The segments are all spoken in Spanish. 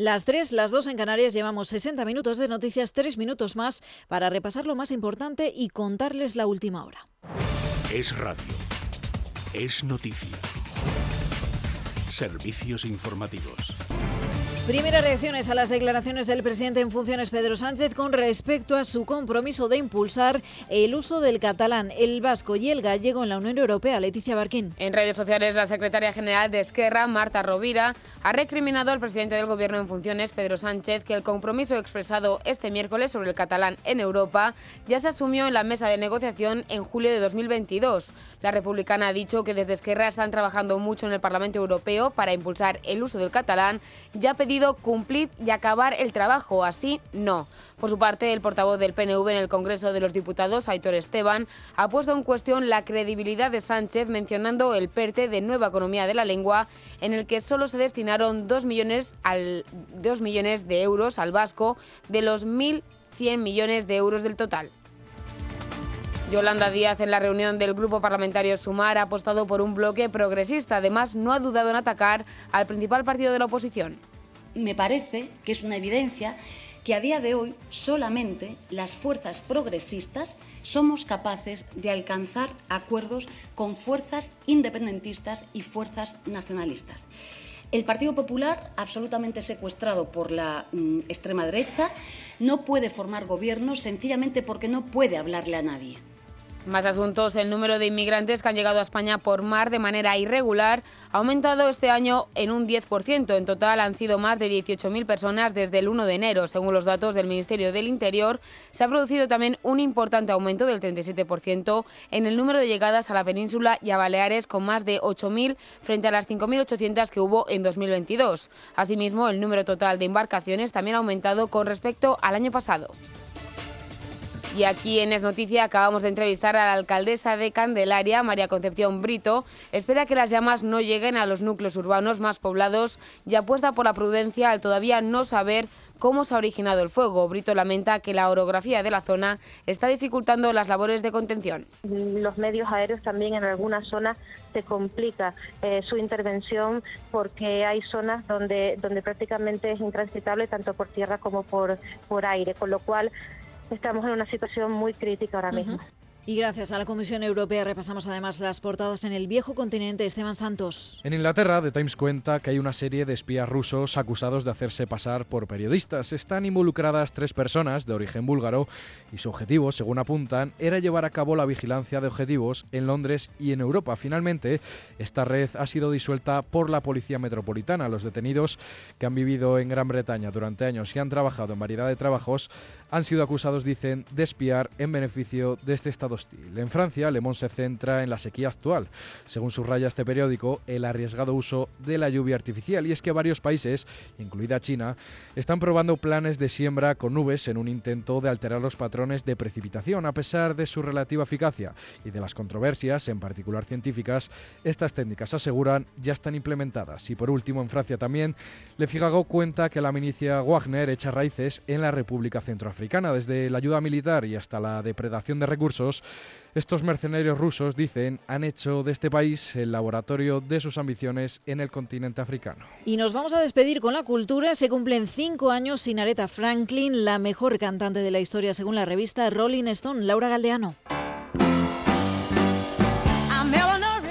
Las 3, las 2 en Canarias llevamos 60 minutos de noticias, 3 minutos más para repasar lo más importante y contarles la última hora. Es radio. Es noticia. Servicios informativos. Primeras reacciones a las declaraciones del presidente en funciones Pedro Sánchez con respecto a su compromiso de impulsar el uso del catalán, el vasco y el gallego en la Unión Europea. Leticia Barquín. En redes sociales, la secretaria general de Esquerra, Marta Rovira, ha recriminado al presidente del Gobierno en funciones, Pedro Sánchez, que el compromiso expresado este miércoles sobre el catalán en Europa ya se asumió en la mesa de negociación en julio de 2022. La republicana ha dicho que desde Esquerra están trabajando mucho en el Parlamento Europeo para impulsar el uso del catalán. Ya ha pedido cumplir y acabar el trabajo, así no. Por su parte, el portavoz del PNV en el Congreso de los Diputados, Aitor Esteban, ha puesto en cuestión la credibilidad de Sánchez mencionando el PERTE de Nueva Economía de la Lengua, en el que solo se destinaron 2 millones, al, 2 millones de euros al vasco de los 1.100 millones de euros del total. Yolanda Díaz, en la reunión del Grupo Parlamentario Sumar, ha apostado por un bloque progresista. Además, no ha dudado en atacar al principal partido de la oposición me parece que es una evidencia que a día de hoy solamente las fuerzas progresistas somos capaces de alcanzar acuerdos con fuerzas independentistas y fuerzas nacionalistas. El Partido Popular, absolutamente secuestrado por la mm, extrema derecha, no puede formar gobierno sencillamente porque no puede hablarle a nadie. Más asuntos. El número de inmigrantes que han llegado a España por mar de manera irregular ha aumentado este año en un 10%. En total han sido más de 18.000 personas desde el 1 de enero. Según los datos del Ministerio del Interior, se ha producido también un importante aumento del 37% en el número de llegadas a la península y a Baleares, con más de 8.000 frente a las 5.800 que hubo en 2022. Asimismo, el número total de embarcaciones también ha aumentado con respecto al año pasado. Y aquí en Es Noticia acabamos de entrevistar a la alcaldesa de Candelaria, María Concepción Brito. Espera que las llamas no lleguen a los núcleos urbanos más poblados y apuesta por la prudencia al todavía no saber cómo se ha originado el fuego. Brito lamenta que la orografía de la zona está dificultando las labores de contención. Los medios aéreos también en algunas zonas se complica eh, su intervención porque hay zonas donde, donde prácticamente es intransitable tanto por tierra como por, por aire, con lo cual estamos en una situación muy crítica ahora mismo. Y gracias a la Comisión Europea repasamos además las portadas en el viejo continente. Esteban Santos. En Inglaterra, The Times cuenta que hay una serie de espías rusos acusados de hacerse pasar por periodistas. Están involucradas tres personas de origen búlgaro y su objetivo, según apuntan, era llevar a cabo la vigilancia de objetivos en Londres y en Europa. Finalmente, esta red ha sido disuelta por la Policía Metropolitana. Los detenidos que han vivido en Gran Bretaña durante años y han trabajado en variedad de trabajos han sido acusados, dicen, de espiar en beneficio de este Estado en Francia, Le Monde se centra en la sequía actual. Según subraya este periódico, el arriesgado uso de la lluvia artificial. Y es que varios países, incluida China, están probando planes de siembra con nubes en un intento de alterar los patrones de precipitación. A pesar de su relativa eficacia y de las controversias, en particular científicas, estas técnicas aseguran ya están implementadas. Y por último, en Francia también, Le Figaro cuenta que la milicia Wagner echa raíces en la República Centroafricana, desde la ayuda militar y hasta la depredación de recursos estos mercenarios rusos, dicen, han hecho de este país el laboratorio de sus ambiciones en el continente africano. Y nos vamos a despedir con la cultura. Se cumplen cinco años sin Aretha Franklin, la mejor cantante de la historia según la revista Rolling Stone. Laura Galdeano.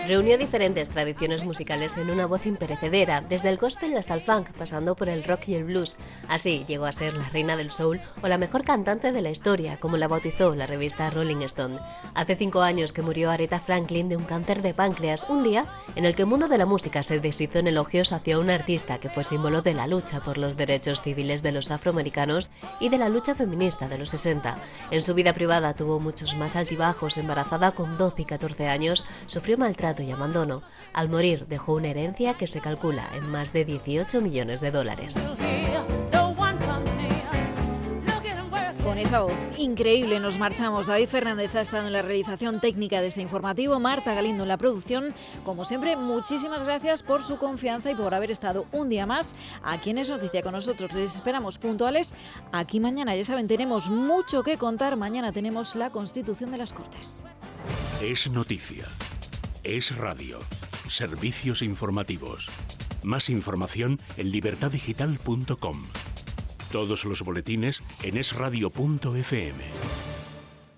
Reunió diferentes tradiciones musicales en una voz imperecedera, desde el gospel hasta el funk, pasando por el rock y el blues. Así llegó a ser la reina del soul o la mejor cantante de la historia, como la bautizó la revista Rolling Stone. Hace cinco años que murió Aretha Franklin de un cáncer de páncreas, un día en el que el mundo de la música se deshizo en elogios hacia un artista que fue símbolo de la lucha por los derechos civiles de los afroamericanos y de la lucha feminista de los 60. En su vida privada tuvo muchos más altibajos, embarazada con 12 y 14 años, sufrió maltrato y abandono. Al morir dejó una herencia que se calcula en más de 18 millones de dólares. Con esa voz increíble nos marchamos. David Fernández ha estado en la realización técnica de este informativo, Marta Galindo en la producción. Como siempre, muchísimas gracias por su confianza y por haber estado un día más aquí en Es Noticia con nosotros. Les esperamos puntuales aquí mañana. Ya saben, tenemos mucho que contar. Mañana tenemos la Constitución de las Cortes. Es noticia. Es radio. Servicios informativos. Más información en libertadigital.com. Todos los boletines en esradio.fm.